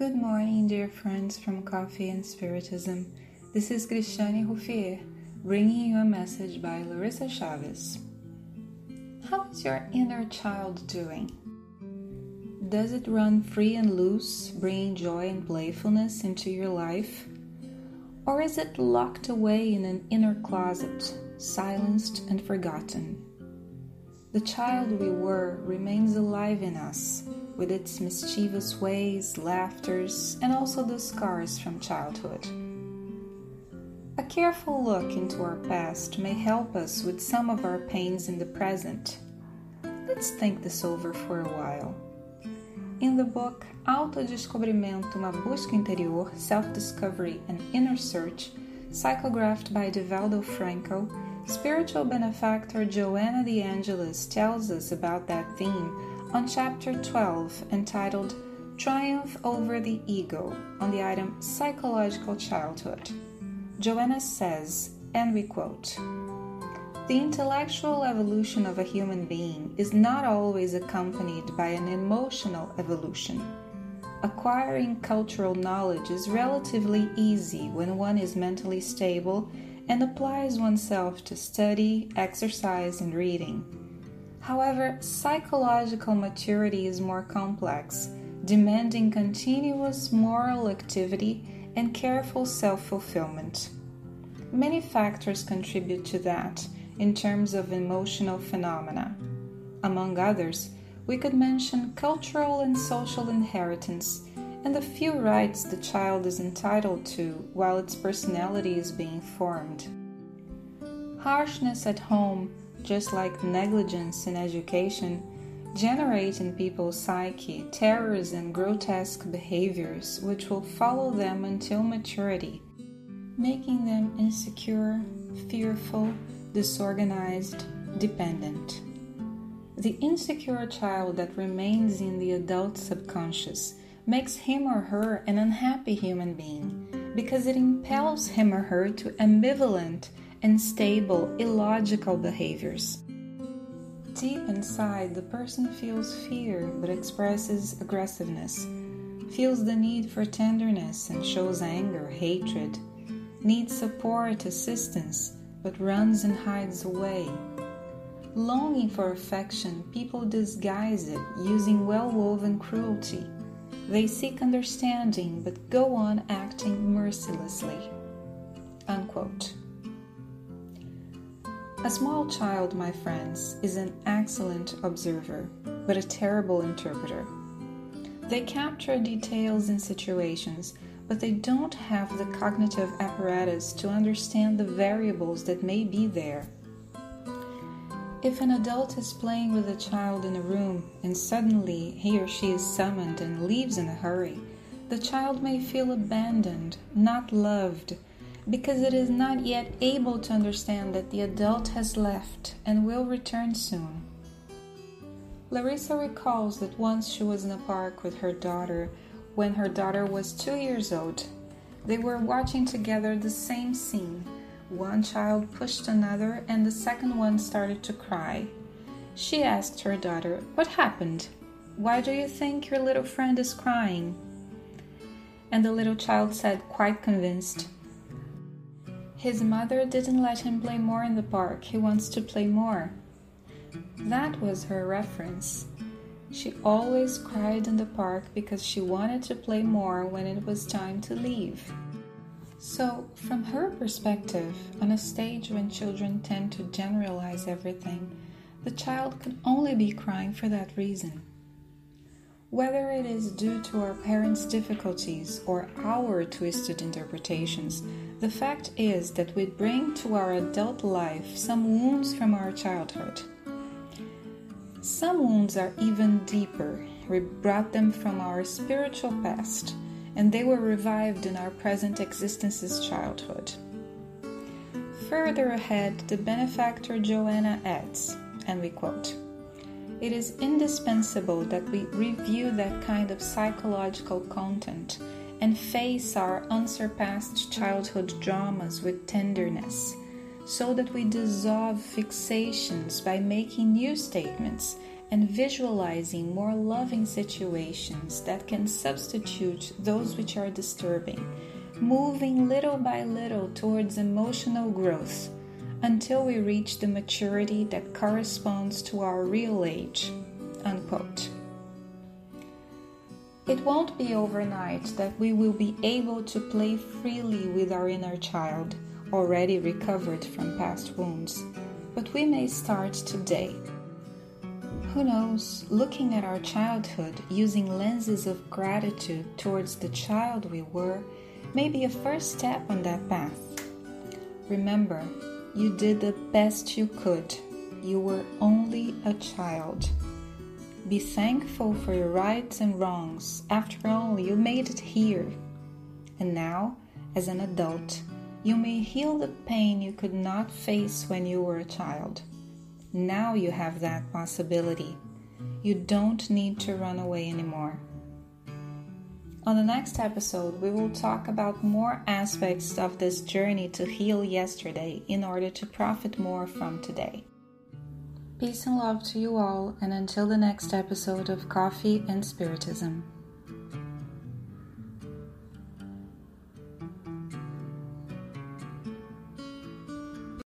Good morning, dear friends from Coffee and Spiritism. This is Cristiane Ruffier, bringing you a message by Larissa Chavez. How is your inner child doing? Does it run free and loose, bringing joy and playfulness into your life? Or is it locked away in an inner closet, silenced and forgotten? The child we were remains alive in us with its mischievous ways, laughters, and also the scars from childhood. A careful look into our past may help us with some of our pains in the present. Let's think this over for a while. In the book Autodescobrimento, uma busca interior, self-discovery and inner search, psychographed by Divaldo Franco, spiritual benefactor Joanna de Angelis tells us about that theme on chapter 12 entitled Triumph Over the Ego on the item Psychological Childhood. Joanna says, and we quote, the intellectual evolution of a human being is not always accompanied by an emotional evolution. Acquiring cultural knowledge is relatively easy when one is mentally stable and applies oneself to study, exercise, and reading. However, psychological maturity is more complex, demanding continuous moral activity and careful self fulfillment. Many factors contribute to that in terms of emotional phenomena. Among others, we could mention cultural and social inheritance and the few rights the child is entitled to while its personality is being formed. Harshness at home just like negligence in education, generate in people's psyche terrors and grotesque behaviors which will follow them until maturity, making them insecure, fearful, disorganized, dependent. The insecure child that remains in the adult subconscious makes him or her an unhappy human being because it impels him or her to ambivalent unstable, illogical behaviors. Deep inside, the person feels fear but expresses aggressiveness, feels the need for tenderness and shows anger, hatred, needs support, assistance, but runs and hides away. Longing for affection, people disguise it using well woven cruelty. They seek understanding but go on acting mercilessly. Unquote. A small child, my friends, is an excellent observer, but a terrible interpreter. They capture details and situations, but they don't have the cognitive apparatus to understand the variables that may be there. If an adult is playing with a child in a room and suddenly he or she is summoned and leaves in a hurry, the child may feel abandoned, not loved, because it is not yet able to understand that the adult has left and will return soon. Larissa recalls that once she was in a park with her daughter when her daughter was two years old. They were watching together the same scene. One child pushed another, and the second one started to cry. She asked her daughter, What happened? Why do you think your little friend is crying? And the little child said, quite convinced, his mother didn't let him play more in the park. He wants to play more. That was her reference. She always cried in the park because she wanted to play more when it was time to leave. So, from her perspective, on a stage when children tend to generalize everything, the child could only be crying for that reason. Whether it is due to our parents' difficulties or our twisted interpretations, the fact is that we bring to our adult life some wounds from our childhood. Some wounds are even deeper. We brought them from our spiritual past, and they were revived in our present existence's childhood. Further ahead, the benefactor Joanna adds, and we quote, it is indispensable that we review that kind of psychological content and face our unsurpassed childhood dramas with tenderness, so that we dissolve fixations by making new statements and visualizing more loving situations that can substitute those which are disturbing, moving little by little towards emotional growth until we reach the maturity that corresponds to our real age. Unquote. It won't be overnight that we will be able to play freely with our inner child, already recovered from past wounds, but we may start today. Who knows, looking at our childhood using lenses of gratitude towards the child we were may be a first step on that path. Remember, you did the best you could. You were only a child. Be thankful for your rights and wrongs. After all, you made it here. And now, as an adult, you may heal the pain you could not face when you were a child. Now you have that possibility. You don't need to run away anymore. On the next episode, we will talk about more aspects of this journey to heal yesterday in order to profit more from today. Peace and love to you all, and until the next episode of Coffee and Spiritism.